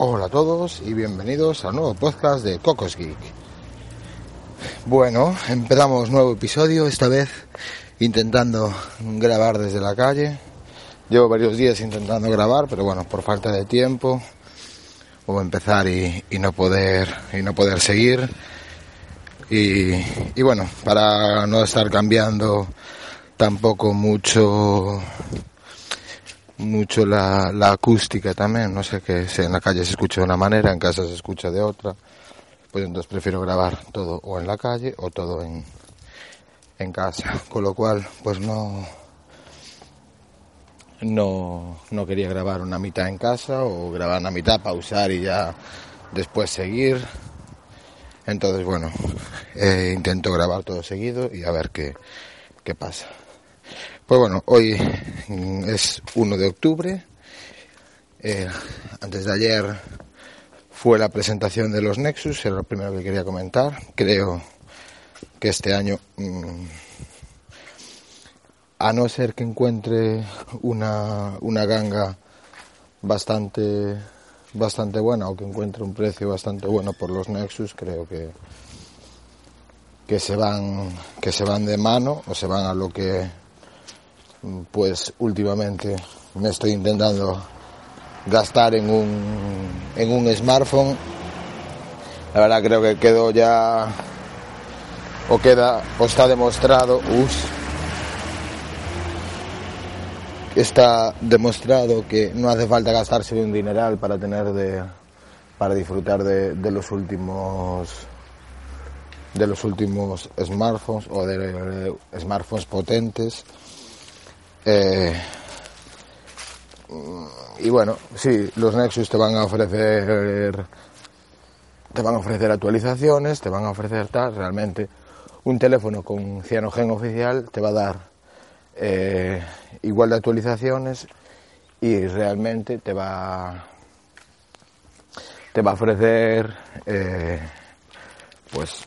Hola a todos y bienvenidos al nuevo podcast de Cocos Geek. Bueno, empezamos nuevo episodio, esta vez intentando grabar desde la calle. Llevo varios días intentando grabar, pero bueno, por falta de tiempo, o empezar y, no poder y no poder seguir. Y, y bueno, para no estar cambiando tampoco mucho mucho la, la acústica también, no sé que en la calle se escucha de una manera, en casa se escucha de otra, pues entonces prefiero grabar todo o en la calle o todo en, en casa, con lo cual pues no, no, no quería grabar una mitad en casa o grabar una mitad, pausar y ya después seguir. Entonces, bueno, eh, intento grabar todo seguido y a ver qué, qué pasa. Pues bueno, hoy es 1 de octubre. Eh, antes de ayer fue la presentación de los Nexus, era lo primero que quería comentar. Creo que este año, mm, a no ser que encuentre una, una ganga bastante bastante buena o que encuentre un precio bastante bueno por los Nexus, creo que que se van que se van de mano o se van a lo que pues últimamente me estoy intentando gastar en un, en un smartphone. La verdad creo que quedó ya o queda o está demostrado, está demostrado que no hace falta gastarse un dineral para tener de para disfrutar de los últimos de los últimos smartphones o de smartphones potentes eh, y bueno, sí, los Nexus te van a ofrecer te van a ofrecer actualizaciones, te van a ofrecer tal, realmente. Un teléfono con cianogen oficial te va a dar eh, igual de actualizaciones y realmente te va te va a ofrecer eh, pues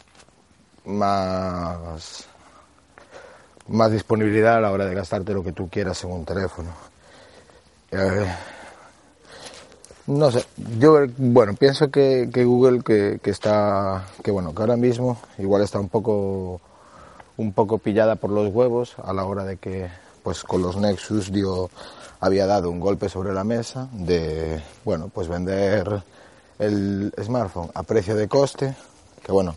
más más disponibilidad a la hora de gastarte lo que tú quieras en un teléfono. Eh, no sé, yo bueno pienso que, Google que, está que bueno que ahora mismo igual está un poco un poco pillada por los huevos a la hora de que pues con los Nexus dio había dado un golpe sobre la mesa de bueno pues vender el smartphone a precio de coste que bueno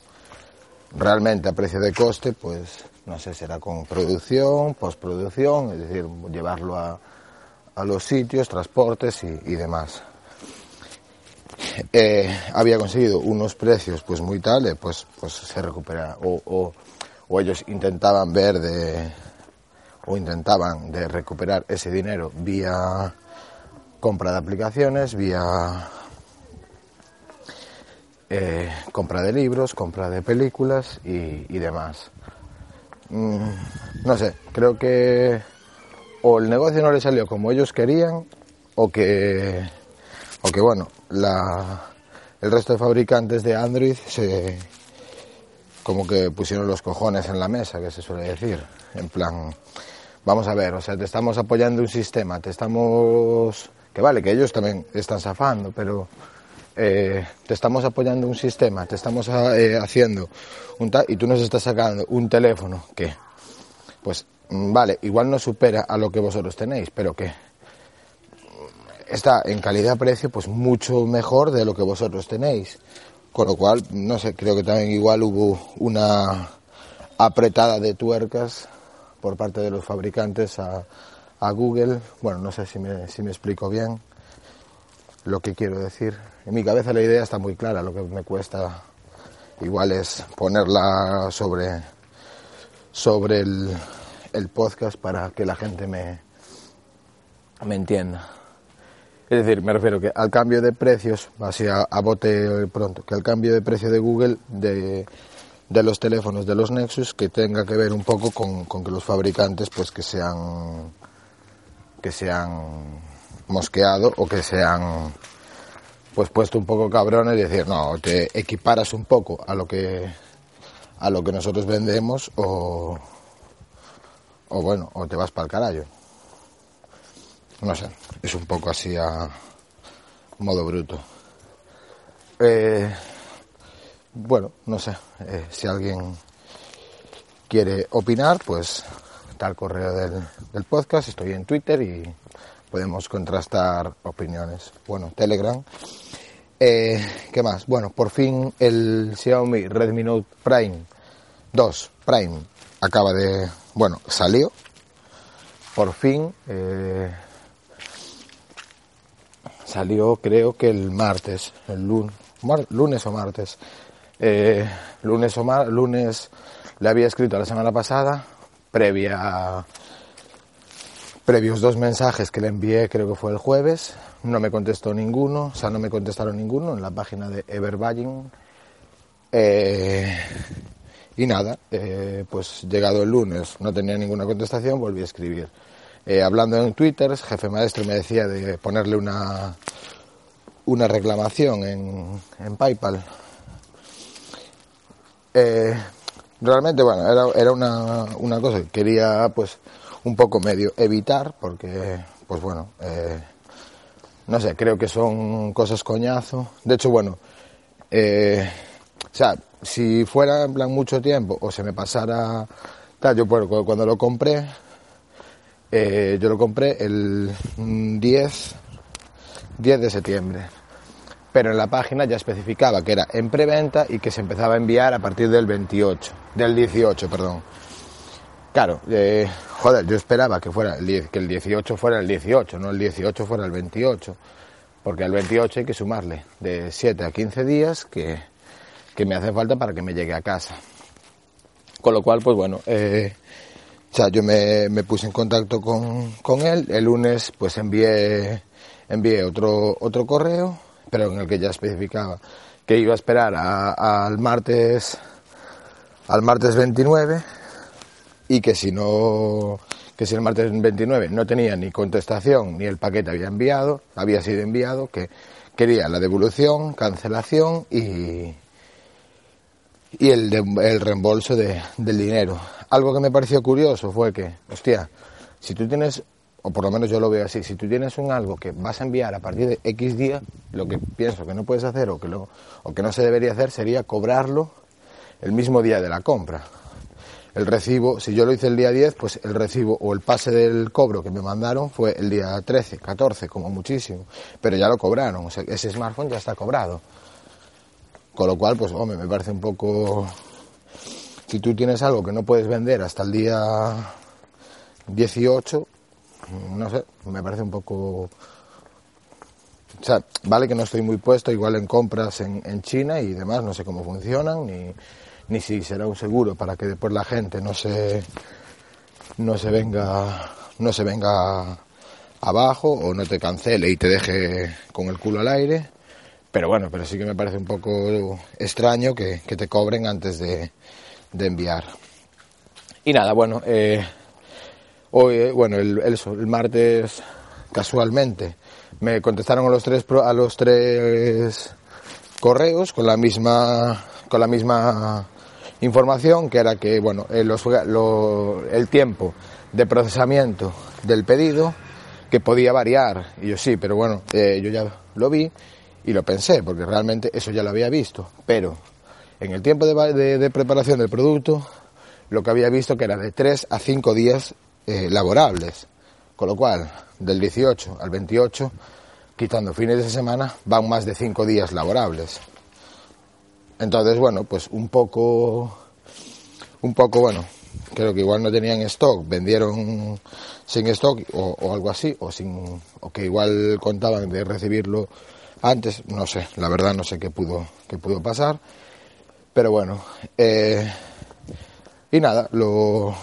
realmente a precio de coste pues no sé, será con producción, postproducción, es decir, llevarlo a, a los sitios, transportes y, demás. Eh, había conseguido unos precios pues muy tales, pues, pues se recupera, o, o, o, ellos intentaban ver de, o intentaban de recuperar ese dinero vía compra de aplicaciones, vía eh, compra de libros, compra de películas y, demás. Mm, no sé, creo que o el negocio no le salió como ellos querían o que, o que bueno, el resto de fabricantes de Android se como que pusieron los cojones en la mesa, que se suele decir, en plan, vamos a ver, o sea, te estamos apoyando un sistema, te estamos, que vale, que ellos también están zafando, pero eh, te estamos apoyando un sistema, te estamos eh, haciendo un tal, y tú nos estás sacando un teléfono que, pues, mm, vale, igual no supera a lo que vosotros tenéis, pero que está en calidad-precio, pues mucho mejor de lo que vosotros tenéis. Con lo cual, no sé, creo que también igual hubo una apretada de tuercas por parte de los fabricantes a, a Google. Bueno, no sé si me, si me explico bien lo que quiero decir. En mi cabeza la idea está muy clara, lo que me cuesta igual es ponerla sobre, sobre el, el podcast para que la gente me, me entienda. Es decir, me refiero que al cambio de precios, así a, bote pronto, que al cambio de precio de Google de, de, los teléfonos de los Nexus que tenga que ver un poco con, con que los fabricantes pues que sean que sean mosqueado o que se han pues puesto un poco cabrones y decir, no, te equiparas un poco a lo que a lo que nosotros vendemos o o bueno, o te vas para el carajo. No sé, es un poco así a modo bruto. Eh, bueno, no sé, eh, si alguien quiere opinar, pues está el correo del, del, podcast, estoy en Twitter y podemos contrastar opiniones. Bueno, Telegram. Eh, ¿Qué más? Bueno, por fin el Xiaomi Redmi Note Prime 2 Prime acaba de, bueno, salió. Por fin eh, salió, creo que el martes, el lunes, lunes o martes. Eh, lunes o mar, lunes le había escrito la semana pasada, previa previos dos mensajes que le envié, creo que fue el jueves, no me contestó ninguno, o sea, no me contestaron ninguno en la página de Everbuying. Eh, y nada, eh, pues llegado el lunes no tenía ninguna contestación, volví a escribir. Eh, hablando en Twitter, jefe maestro me decía de ponerle una, una reclamación en, en PayPal. Realmente, bueno, era, era una, una, cosa que quería, pues, un poco medio evitar, porque, pues bueno, eh, no sé, creo que son cosas coñazo. De hecho, bueno, eh, o sea, si fuera en plan mucho tiempo o se me pasara, tal, yo cuando lo compré, eh, yo lo compré el 10, 10 de septiembre pero en la página ya especificaba que era en preventa y que se empezaba a enviar a partir del 28, del 18, perdón. Claro, eh, joder, yo esperaba que fuera el 10, que el 18 fuera el 18, no el 18 fuera el 28, porque al 28 hay que sumarle de 7 a 15 días que, que me hace falta para que me llegue a casa. Con lo cual, pues bueno, eh, o sea, yo me, me puse en contacto con, con, él, el lunes pues envié, envié otro, otro correo pero en el que ya especificaba que iba a esperar al martes al martes 29 y que si no que si el martes 29 no tenía ni contestación ni el paquete había enviado había sido enviado que quería la devolución cancelación y y el, el reembolso de, del dinero algo que me pareció curioso fue que hostia si tú tienes o por lo menos yo lo veo así, si tú tienes un algo que vas a enviar a partir de X día, lo que pienso que no puedes hacer o que, lo, o que no se debería hacer sería cobrarlo el mismo día de la compra. El recibo, si yo lo hice el día 10, pues el recibo o el pase del cobro que me mandaron fue el día 13, 14, como muchísimo, pero ya lo cobraron, o sea, ese smartphone ya está cobrado. Con lo cual, pues, hombre, me parece un poco... Si tú tienes algo que no puedes vender hasta el día 18, no sé, me parece un poco... O sea, vale que no estoy muy puesto, igual en compras en, en China y demás, no sé cómo funcionan, ni, ni si será un seguro para que después la gente no se, no se venga, no se venga abajo o no te cancele y te deje con el culo al aire. Pero bueno, pero sí que me parece un poco extraño que, que te cobren antes de, de enviar. Y nada, bueno, eh, Hoy, eh, bueno, el, el, el, martes casualmente me contestaron a los tres a los tres correos con la misma con la misma información que era que bueno el, los, lo, el tiempo de procesamiento del pedido que podía variar y yo sí pero bueno eh, yo ya lo vi y lo pensé porque realmente eso ya lo había visto pero en el tiempo de, de, de preparación del producto lo que había visto que era de 3 a 5 días eh, laborables. Con lo cual, del 18 al 28, quitando fines de semana, van más de cinco días laborables. Entonces, bueno, pues un poco, un poco, bueno, creo que igual no tenían stock, vendieron sin stock o, algo así, o sin, o que igual contaban de recibirlo antes, no sé, la verdad no sé qué pudo, qué pudo pasar, pero bueno, eh, y nada, lo,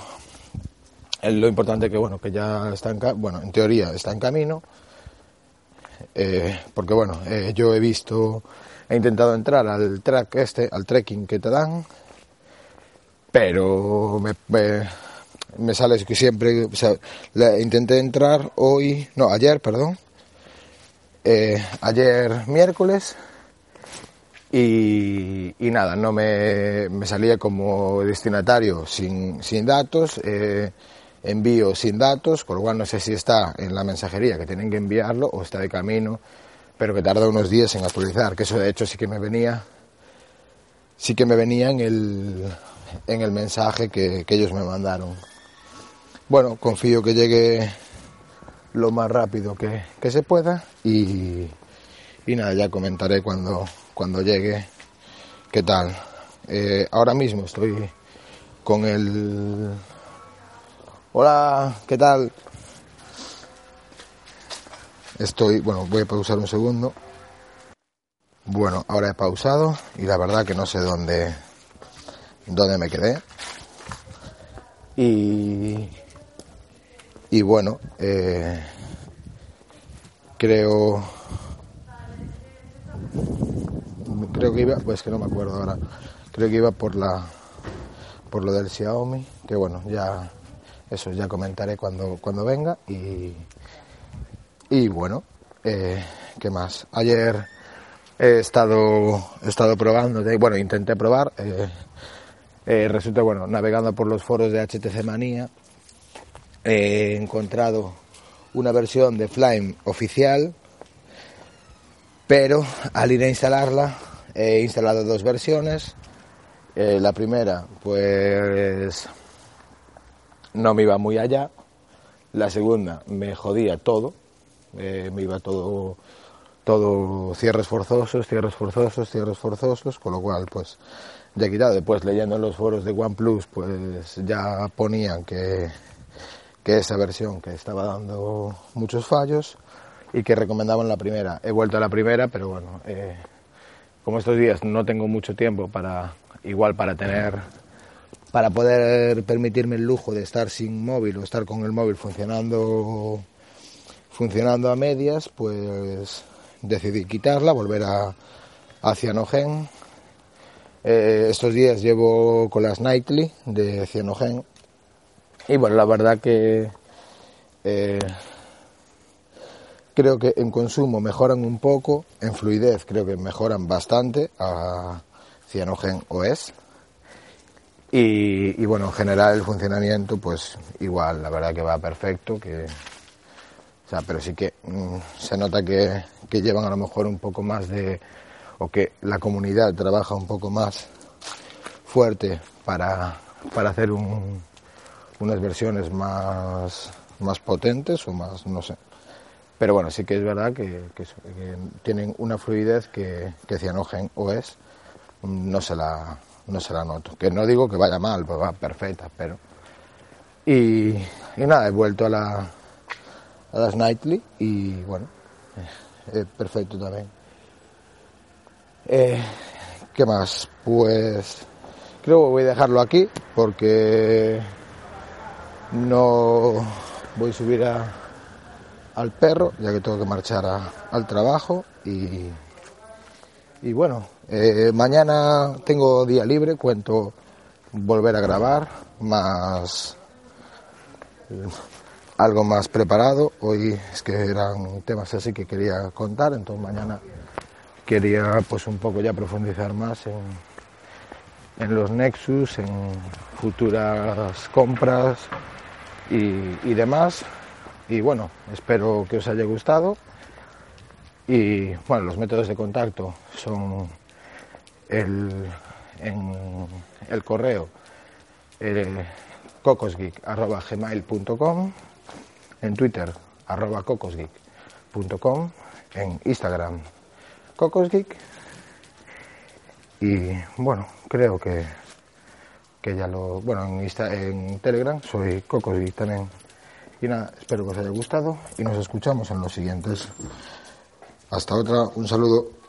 lo importante que bueno que ya está en bueno en teoría está en camino eh, porque bueno eh, yo he visto he intentado entrar al track este al trekking que te dan pero me, me, me sale que siempre o sea, intenté entrar hoy no ayer perdón eh, ayer miércoles y, y, nada, no me, me salía como destinatario sin, sin datos, envío sin datos, con lo cual no sé si está en la mensajería que tienen que enviarlo o está de camino, pero que tarda unos días en actualizar, que eso de hecho sí que me venía, sí que me venía en el, en el mensaje que, ellos me mandaron. Bueno, confío que llegue lo más rápido que, se pueda y, y, nada, ya comentaré cuando, cuando llegue qué tal. Eh, ahora mismo estoy con el... Hola, ¿qué tal? Estoy, bueno, voy a pausar un segundo. Bueno, ahora he pausado y la verdad que no sé dónde, dónde me quedé. Y, y bueno, eh, creo, creo que iba, pues que no me acuerdo ahora, creo que iba por la, por lo del Xiaomi, que bueno, ya, eso ya comentaré cuando, cuando venga y, y bueno, eh, ¿qué más? Ayer he estado, he estado probando, bueno, intenté probar. Eh, eh, resulta, bueno, navegando por los foros de HTC Manía, he encontrado una versión de Flame oficial, pero al ir a instalarla he instalado dos versiones. la primera, pues no me iba muy allá. La segunda me jodía todo, eh, me iba todo, todo cierres forzosos, cierres forzosos, cierres forzosos, con lo cual pues ya quitado. Después leyendo en los foros de OnePlus pues ya ponían que, que esa versión que estaba dando muchos fallos y que recomendaban la primera. He vuelto a la primera, pero bueno, eh, como estos días no tengo mucho tiempo para, igual para tener, para poder permitirme el lujo de estar sin móvil o estar con el móvil funcionando funcionando a medias, pues decidí quitarla, volver a, Cianogen. Eh, estos días llevo con las Nightly de Cianogen y bueno, la verdad que eh, creo que en consumo mejoran un poco, en fluidez creo que mejoran bastante a Cianogen OS. Y, y bueno, en general el funcionamiento pues igual, la verdad que va perfecto, que pero sí que mm, se nota que, llevan a lo mejor un poco más de, o que la comunidad trabaja un poco más fuerte para, hacer unas versiones más, más potentes o más, no sé. Pero bueno, sí que es verdad que, tienen una fluidez que, que Cyanogen OS no se la no se la noto. Que no digo que vaya mal, pues va perfecta, pero... Y, nada, he vuelto a la, a las Nightly y bueno, eh, perfecto también. Eh, ¿Qué más? Pues creo que voy a dejarlo aquí porque no voy a subir a, al perro ya que tengo que marchar al trabajo y, y bueno, eh, mañana tengo día libre, cuento volver a grabar más algo más preparado. Hoy es que eran temas así que quería contar, entonces mañana quería pues un poco ya profundizar más en, en los Nexus, en futuras compras y, demás. Y bueno, espero que os haya gustado. Y bueno, los métodos de contacto son el, en el correo eh, cocosgeek.gmail.com en Twitter, arroba cocosgeek.com, en Instagram, cocosgeek. Y bueno, creo que, que ya lo. Bueno, en, en Telegram soy cocosgeek también. Y nada, espero que os haya gustado y nos escuchamos en los siguientes. Hasta otra, un saludo.